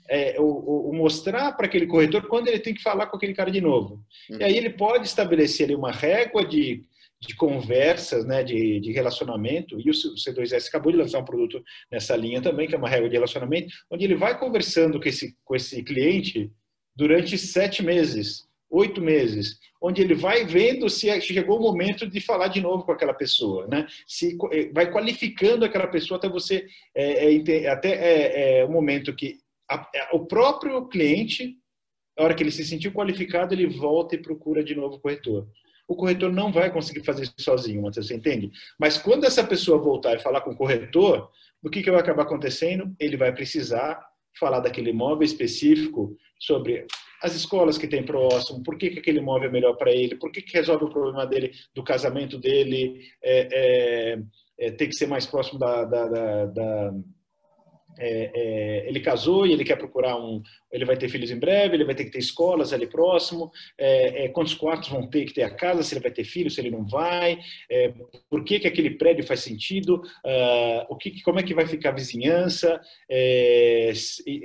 é, ou, ou, mostrar para aquele corretor quando ele tem que falar com aquele cara de novo. Uhum. E aí ele pode estabelecer ali uma régua de de conversas, né, de, de relacionamento, e o C2S acabou de lançar um produto nessa linha também, que é uma regra de relacionamento, onde ele vai conversando com esse, com esse cliente durante sete meses, oito meses, onde ele vai vendo se é, chegou o momento de falar de novo com aquela pessoa, né? Se eh, vai qualificando aquela pessoa até você é, é, até é, é, o momento que a, o próprio cliente, a hora que ele se sentiu qualificado, ele volta e procura de novo o corretor o corretor não vai conseguir fazer isso sozinho, você entende? Mas quando essa pessoa voltar e falar com o corretor, o que, que vai acabar acontecendo? Ele vai precisar falar daquele imóvel específico sobre as escolas que tem próximo, por que, que aquele imóvel é melhor para ele, por que, que resolve o problema dele, do casamento dele, é, é, é, tem que ser mais próximo da, da, da, da é, é, ele casou e ele quer procurar um. Ele vai ter filhos em breve, ele vai ter que ter escolas ali próximo. É, é quantos quartos vão ter que ter a casa? Se ele vai ter filhos, se ele não vai? É, por que, que aquele prédio faz sentido? Uh, o que, como é que vai ficar a vizinhança? É,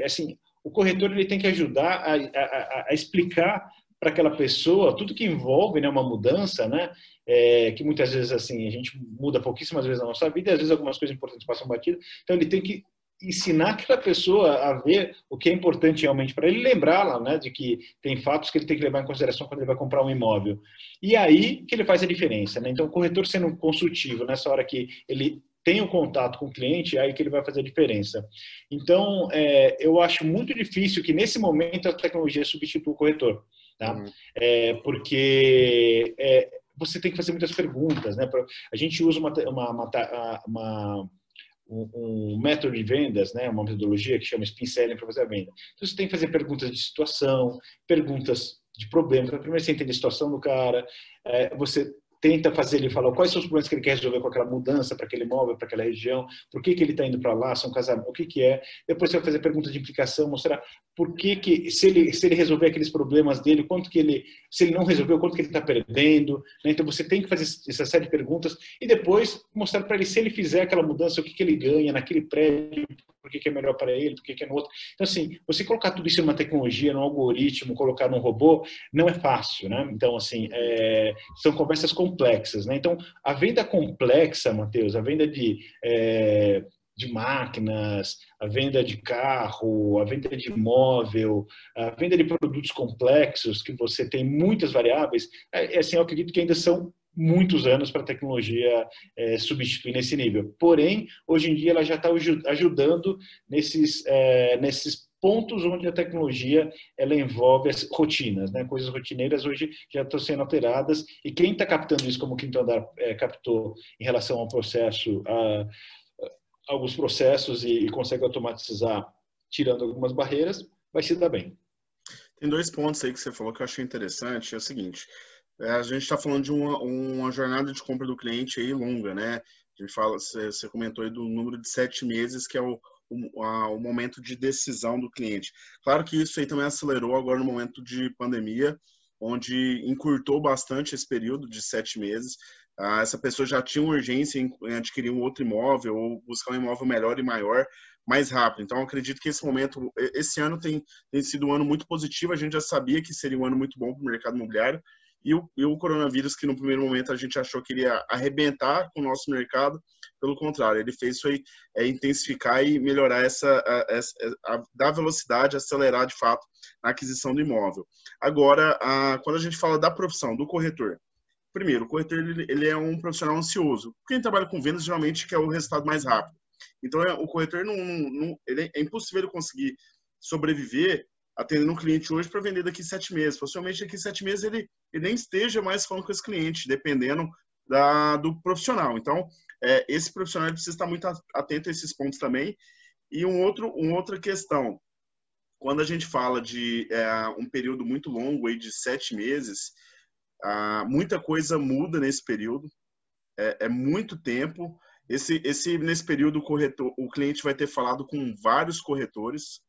assim, o corretor ele tem que ajudar a, a, a explicar para aquela pessoa tudo que envolve né, uma mudança, né? É, que muitas vezes assim a gente muda pouquíssimas vezes na nossa vida, e às vezes algumas coisas importantes passam batido. Então ele tem que ensinar aquela pessoa a ver o que é importante realmente para ele, lembrá-la né, de que tem fatos que ele tem que levar em consideração quando ele vai comprar um imóvel. E aí que ele faz a diferença. Né? Então, o corretor sendo consultivo, nessa hora que ele tem o um contato com o cliente, é aí que ele vai fazer a diferença. Então, é, eu acho muito difícil que nesse momento a tecnologia substitua o corretor. Tá? Uhum. É, porque é, você tem que fazer muitas perguntas. Né? A gente usa uma, uma, uma, uma um, um, método de vendas, né, uma metodologia que chama Spin Selling para fazer a venda. Então você tem que fazer perguntas de situação, perguntas de problema. Então, primeiro você entende a situação do cara, é, você tenta fazer ele falar quais são os problemas que ele quer resolver com aquela mudança para aquele imóvel, para aquela região, por que, que ele está indo para lá, são casamentos, o que, que é. Depois você vai fazer perguntas de implicação, mostrar por que, que se, ele, se ele resolver aqueles problemas dele, quanto que ele, se ele não resolveu, quanto que ele está perdendo. Né? Então você tem que fazer essa série de perguntas e depois mostrar para ele se ele fizer aquela mudança, o que, que ele ganha naquele prédio, por que, que é melhor para ele, por que, que é no outro. Então, assim, você colocar tudo isso em uma tecnologia, num algoritmo, colocar num robô, não é fácil, né? Então, assim, é, são conversas complexas, né? Então, a venda complexa, Matheus, a venda de, é, de máquinas, a venda de carro, a venda de imóvel, a venda de produtos complexos, que você tem muitas variáveis, é, assim, eu acredito que ainda são muitos anos para a tecnologia é, substituir nesse nível. Porém, hoje em dia ela já está ajudando nesses, é, nesses pontos onde a tecnologia ela envolve as rotinas, né? coisas rotineiras hoje já estão sendo alteradas e quem está captando isso como o Quinto Andar é, captou em relação ao processo, a, a alguns processos e, e consegue automatizar tirando algumas barreiras, vai se dar bem. Tem dois pontos aí que você falou que eu achei interessante. É o seguinte: a gente está falando de uma, uma, jornada de compra do cliente aí longa, né? A gente fala, você, comentou aí do número de sete meses, que é o, o, a, o, momento de decisão do cliente. Claro que isso aí também acelerou agora no momento de pandemia, onde encurtou bastante esse período de sete meses. Ah, essa pessoa já tinha urgência em adquirir um outro imóvel ou buscar um imóvel melhor e maior mais rápido. Então, acredito que esse momento, esse ano tem, tem sido um ano muito positivo. A gente já sabia que seria um ano muito bom para o mercado imobiliário e o, e o coronavírus, que no primeiro momento a gente achou que iria arrebentar com o nosso mercado, pelo contrário, ele fez aí é, intensificar e melhorar essa, a, a, a, dar velocidade, acelerar de fato na aquisição do imóvel. Agora, a, quando a gente fala da profissão do corretor, primeiro, o corretor ele, ele é um profissional ansioso. Quem trabalha com vendas geralmente quer o resultado mais rápido. Então, é, o corretor não, não ele é impossível ele conseguir sobreviver atendendo um cliente hoje para vender daqui sete meses. Possivelmente daqui sete meses ele, ele nem esteja mais falando com esse cliente, dependendo da, do profissional. Então, é, esse profissional precisa estar muito atento a esses pontos também. E um outro, uma outra questão, quando a gente fala de é, um período muito longo, aí de sete meses, ah, muita coisa muda nesse período. É, é, muito tempo. Esse, esse, nesse período, o, corretor, o cliente vai ter falado com vários corretores,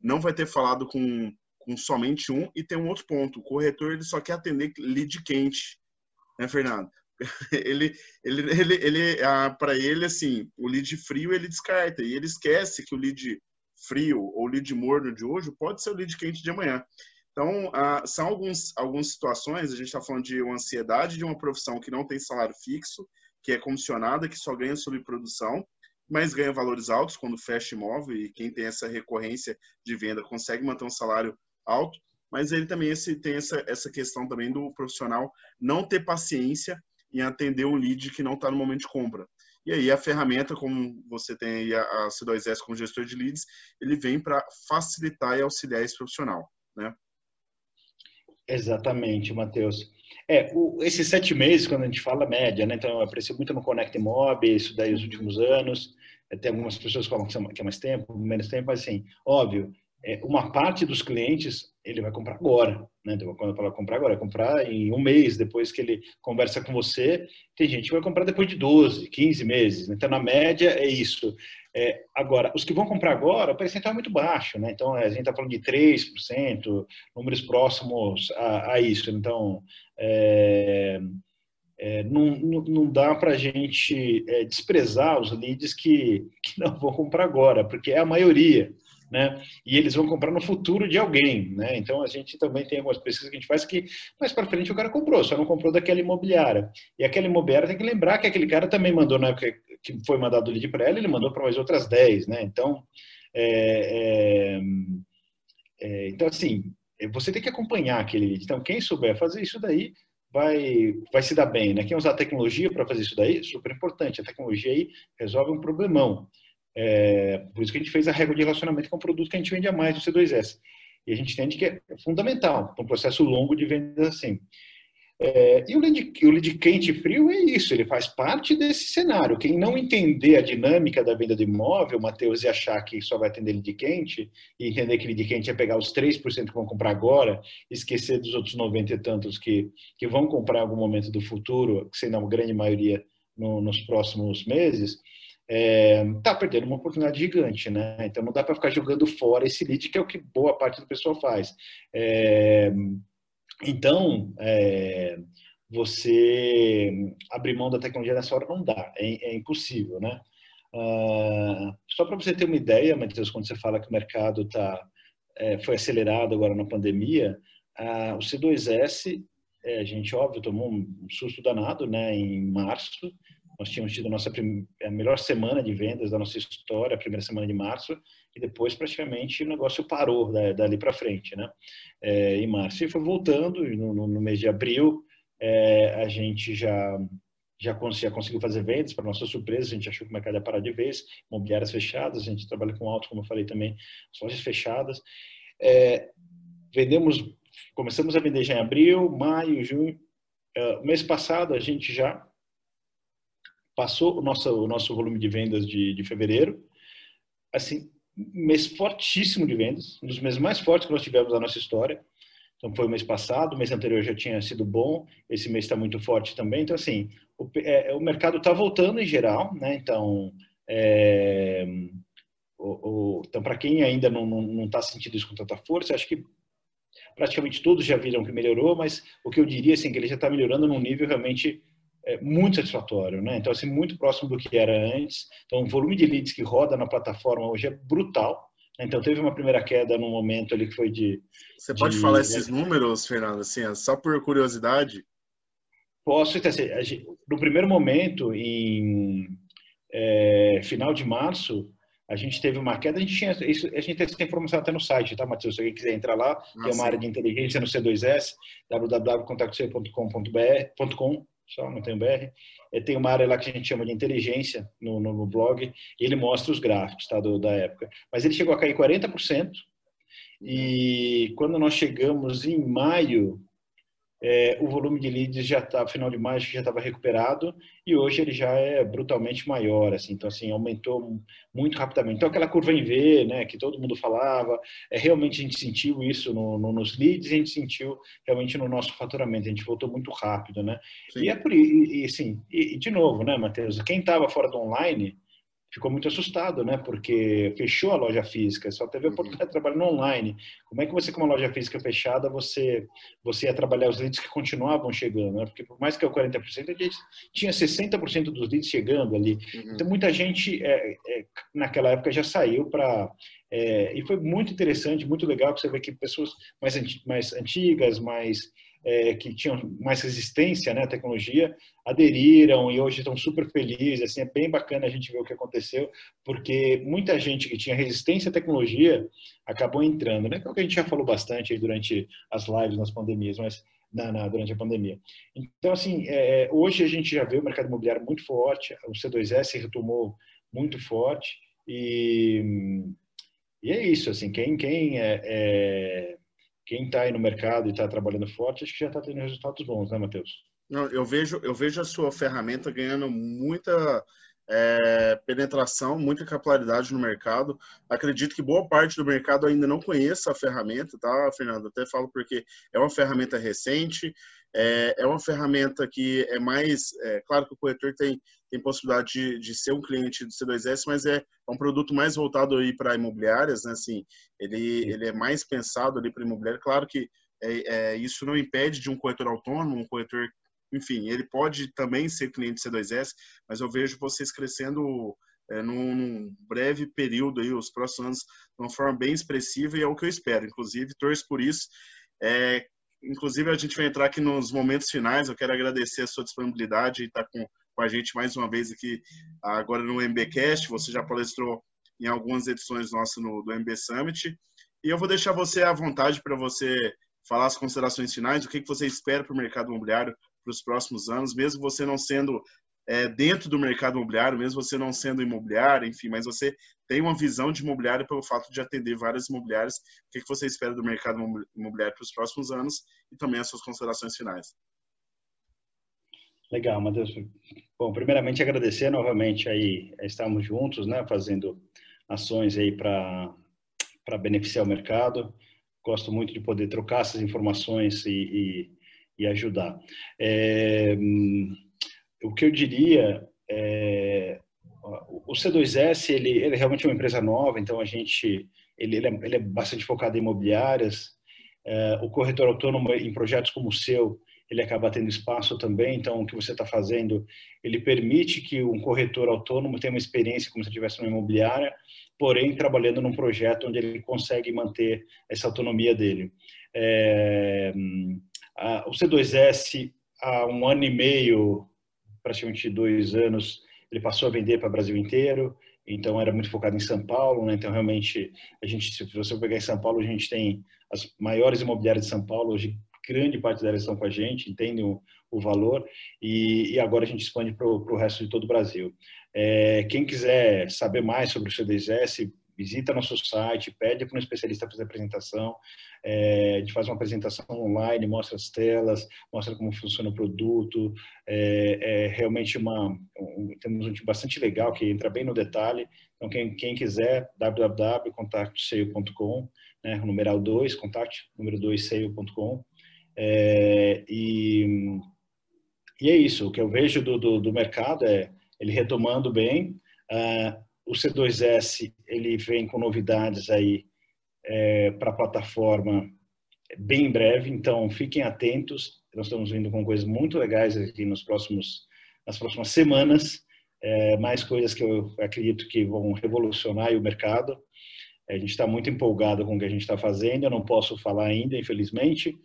não vai ter falado com, com somente um. E tem um outro ponto: o corretor ele só quer atender lead quente, né, Fernando? ele, ele, ele, ele ah, para ele, assim, o lead frio ele descarta e ele esquece que o lead frio ou lead morno de hoje pode ser o lead quente de amanhã. Então, ah, são alguns, algumas situações, a gente está falando de uma ansiedade de uma profissão que não tem salário fixo, que é comissionada, que só ganha sobre produção, mas ganha valores altos quando fecha imóvel e quem tem essa recorrência de venda consegue manter um salário alto, mas ele também esse, tem essa, essa questão também do profissional não ter paciência em atender um lead que não está no momento de compra. E aí a ferramenta, como você tem aí a C2S como gestor de leads, ele vem para facilitar e auxiliar esse profissional, né? Exatamente, Matheus. É, o, esses sete meses, quando a gente fala média, né? Então, apareceu muito no Connect Mob, isso daí os últimos anos. Tem algumas pessoas que falam que é mais tempo, menos tempo, mas assim, óbvio, é, uma parte dos clientes ele vai comprar agora, né? Então, quando eu falo comprar agora, é comprar em um mês depois que ele conversa com você. Tem gente que vai comprar depois de 12, 15 meses. Né? Então, na média, é isso. É, agora, os que vão comprar agora, o percentual é muito baixo, né? Então, a gente está falando de 3%, números próximos a, a isso. Então, é, é, não, não, dá para a gente é, desprezar os leads que, que não vão comprar agora, porque é a maioria né? E eles vão comprar no futuro de alguém, né? Então a gente também tem algumas pesquisas que a gente faz que mais para frente o cara comprou, só não comprou daquela imobiliária. E aquela imobiliária tem que lembrar que aquele cara também mandou na época que foi mandado o lead para ela, ele mandou para mais outras 10, né? Então, é, é, é, então assim, você tem que acompanhar aquele lead. Então, quem souber fazer isso daí vai, vai se dar bem, né? Quem usar tecnologia para fazer isso daí, super importante. A tecnologia aí resolve um problemão. É, por isso que a gente fez a regra de relacionamento, que é um produto que a gente vende a mais do C2S. E a gente entende que é fundamental um processo longo de vendas assim. É, e o lead, o lead quente frio é isso, ele faz parte desse cenário. Quem não entender a dinâmica da venda do imóvel, Matheus, e achar que só vai atender lead quente, e entender que lead quente é pegar os 3% que vão comprar agora, esquecer dos outros 90 e tantos que, que vão comprar em algum momento do futuro, que sendo a grande maioria no, nos próximos meses, é, tá perdendo uma oportunidade gigante, né? Então não dá para ficar jogando fora esse lead, que é o que boa parte do pessoal faz. É, então, é, você abrir mão da tecnologia nessa hora não dá, é, é impossível, né? Uh, só para você ter uma ideia, Matheus, quando você fala que o mercado tá, é, foi acelerado agora na pandemia, o C2S, é, a gente, óbvio, tomou um susto danado né, em março, nós tínhamos tido a nossa a melhor semana de vendas da nossa história, a primeira semana de março, e depois praticamente o negócio parou dali para frente, né? É, em março. E foi voltando, e no, no, mês de abril é, a gente já já, conseguiu fazer vendas, para nossa surpresa, a gente achou que o mercado ia parar de vez, imobiliárias fechadas, a gente trabalha com alto, como eu falei também, lojas fechadas. É, vendemos, começamos a vender já em abril, maio, junho. Uh, mês passado a gente já passou o nosso, o nosso volume de vendas de, de fevereiro. Assim, mês fortíssimo de vendas, um dos meses mais fortes que nós tivemos na nossa história. Então, foi o mês passado, o mês anterior já tinha sido bom, esse mês está muito forte também. Então, assim, o, é, o mercado está voltando em geral, né? Então, é, o, o, então para quem ainda não está sentindo isso com tanta força, acho que praticamente todos já viram que melhorou, mas o que eu diria, assim, que ele já está melhorando num nível realmente é muito satisfatório, né? Então, assim, muito próximo do que era antes. Então, o volume de leads que roda na plataforma hoje é brutal. Né? Então, teve uma primeira queda no momento ali que foi de... Você pode de... falar esses números, Fernando, assim, só por curiosidade? Posso, então, assim, no primeiro momento, em é, final de março, a gente teve uma queda, a gente tinha isso, a gente tem essa informação até no site, tá, Matheus? Se alguém quiser entrar lá, Nossa. tem uma área de inteligência no C2S, www.contactoceu.com.br, só, não tem o BR. É, tem uma área lá que a gente chama de inteligência no, no, no blog, e ele mostra os gráficos tá, do, da época. Mas ele chegou a cair 40%, e quando nós chegamos em maio, é, o volume de leads já está, final de maio, já estava recuperado e hoje ele já é brutalmente maior, assim, então assim aumentou muito rapidamente. Então aquela curva em V, né, que todo mundo falava, é realmente a gente sentiu isso no, no, nos leads, a gente sentiu realmente no nosso faturamento, a gente voltou muito rápido, né? Sim. E é por e, e assim, e, e de novo, né, Matheus, quem estava fora do online ficou muito assustado, né? Porque fechou a loja física, só teve a uhum. oportunidade de trabalhar no online. Como é que você, com uma loja física fechada, você você ia trabalhar os leads que continuavam chegando, né? Porque por mais que é o 40%, a gente tinha 60% dos leads chegando ali. Uhum. Então, muita gente é, é, naquela época já saiu para... É, e foi muito interessante, muito legal, que você vê que pessoas mais, mais antigas, mais é, que tinham mais resistência né, à tecnologia aderiram e hoje estão super felizes. Assim, é bem bacana a gente ver o que aconteceu, porque muita gente que tinha resistência à tecnologia acabou entrando, né? É o que a gente já falou bastante durante as lives nas pandemias, mas na, na, durante a pandemia. Então, assim, é, hoje a gente já vê o mercado imobiliário muito forte, o C2S retomou muito forte e, e é isso, assim, quem, quem é, é quem está aí no mercado e está trabalhando forte, acho que já está tendo resultados bons, né, Matheus? Não, eu vejo, eu vejo a sua ferramenta ganhando muita é, penetração, muita capilaridade no mercado. Acredito que boa parte do mercado ainda não conheça a ferramenta, tá, Fernando? Até falo porque é uma ferramenta recente, é, é uma ferramenta que é mais. É, claro que o corretor tem, tem possibilidade de, de ser um cliente do C2S, mas é, é um produto mais voltado aí para imobiliárias, né? Assim, ele, ele é mais pensado ali para imobiliário. Claro que é, é, isso não impede de um corretor autônomo, um corretor, enfim, ele pode também ser cliente C2S, mas eu vejo vocês crescendo é, num, num, breve período aí, os próximos anos, de uma forma bem expressiva e é o que eu espero. Inclusive, torço por isso. É, inclusive, a gente vai entrar aqui nos momentos finais. Eu quero agradecer a sua disponibilidade e estar com com a gente mais uma vez aqui agora no MBcast. Você já palestrou em algumas edições nossas no, do MB Summit. E eu vou deixar você à vontade para você falar as considerações finais, o que, que você espera para o mercado imobiliário para os próximos anos, mesmo você não sendo é, dentro do mercado imobiliário, mesmo você não sendo imobiliário, enfim, mas você tem uma visão de imobiliário pelo fato de atender várias imobiliárias. O que, que você espera do mercado imobiliário para os próximos anos e também as suas considerações finais. Legal, Matheus. Bom, primeiramente agradecer novamente aí estarmos juntos, né, fazendo ações aí para para beneficiar o mercado. Gosto muito de poder trocar essas informações e, e, e ajudar. É, o que eu diria é o C2S ele, ele é realmente uma empresa nova, então a gente ele, ele, é, ele é bastante focado em imobiliárias. É, o corretor autônomo em projetos como o seu ele acaba tendo espaço também. Então, o que você está fazendo, ele permite que um corretor autônomo tenha uma experiência como se estivesse numa imobiliária, porém trabalhando num projeto onde ele consegue manter essa autonomia dele. É, a, o C2S, há um ano e meio, praticamente dois anos, ele passou a vender para o Brasil inteiro, então era muito focado em São Paulo, né? Então realmente a gente, se você pegar em São Paulo, a gente tem as maiores imobiliárias de São Paulo hoje grande parte delas estão com a gente, entendem o, o valor e, e, agora a gente expande para o resto de todo o Brasil. É, quem quiser saber mais sobre o C2S, visita nosso site, pede para um especialista fazer a apresentação, é, a gente faz uma apresentação online, mostra as telas, mostra como funciona o produto, é, é realmente uma, um, temos um time bastante legal que entra bem no detalhe, então quem, quem quiser, www.contactseio.com, né, numeral 2, contact, número 2, seio.com, é, e, e é isso, o que eu vejo do, do, do mercado é ele retomando bem. Uh, o C2S ele vem com novidades aí é, para a plataforma bem em breve, então fiquem atentos. Nós estamos vindo com coisas muito legais aqui nos próximos, nas próximas semanas, é, mais coisas que eu acredito que vão revolucionar o mercado. A gente está muito empolgado com o que a gente está fazendo. Eu não posso falar ainda, infelizmente,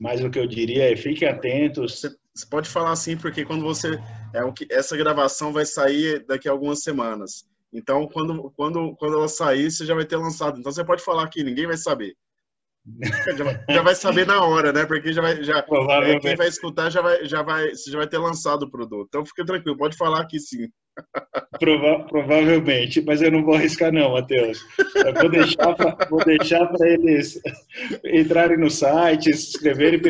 mas o que eu diria é fiquem atentos. Você pode falar assim, porque quando você é essa gravação vai sair daqui a algumas semanas. Então, quando quando quando ela sair, você já vai ter lançado. Então, você pode falar aqui, ninguém vai saber. Já vai, já vai, saber na hora, né? Porque já vai, já, é, quem vai escutar já vai, já vai, você já vai ter lançado o produto. Então fica tranquilo, pode falar aqui sim. Prova provavelmente, mas eu não vou arriscar não, Matheus. Eu vou deixar vou deixar para eles entrarem no site, se inscreverem,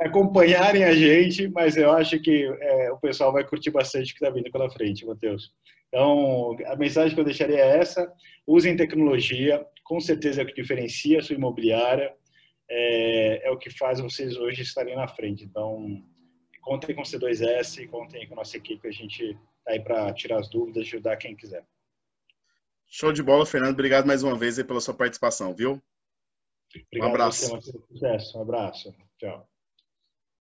acompanharem a gente, mas eu acho que é, o pessoal vai curtir bastante o que está vindo pela frente, Matheus. Então, a mensagem que eu deixaria é essa: usem tecnologia, com certeza é o que diferencia a sua imobiliária, é, é o que faz vocês hoje estarem na frente. Então, contem com o C2S, contem com a nossa equipe, a gente está aí para tirar as dúvidas, ajudar quem quiser. Show de bola, Fernando. Obrigado mais uma vez pela sua participação, viu? Obrigado um abraço. Você, um abraço. Tchau.